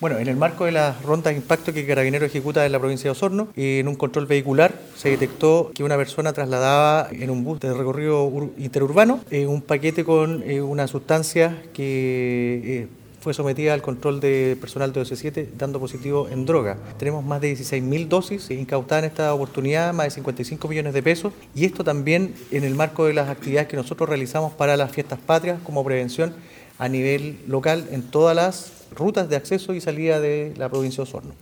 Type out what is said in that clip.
Bueno, en el marco de las rondas de impacto que Carabinero ejecuta en la provincia de Osorno, en un control vehicular se detectó que una persona trasladaba en un bus de recorrido interurbano eh, un paquete con eh, una sustancia que eh, fue sometida al control de personal de OC7 dando positivo en droga. Tenemos más de 16.000 dosis incautadas en esta oportunidad, más de 55 millones de pesos y esto también en el marco de las actividades que nosotros realizamos para las fiestas patrias como prevención a nivel local en todas las rutas de acceso y salida de la provincia de Osorno.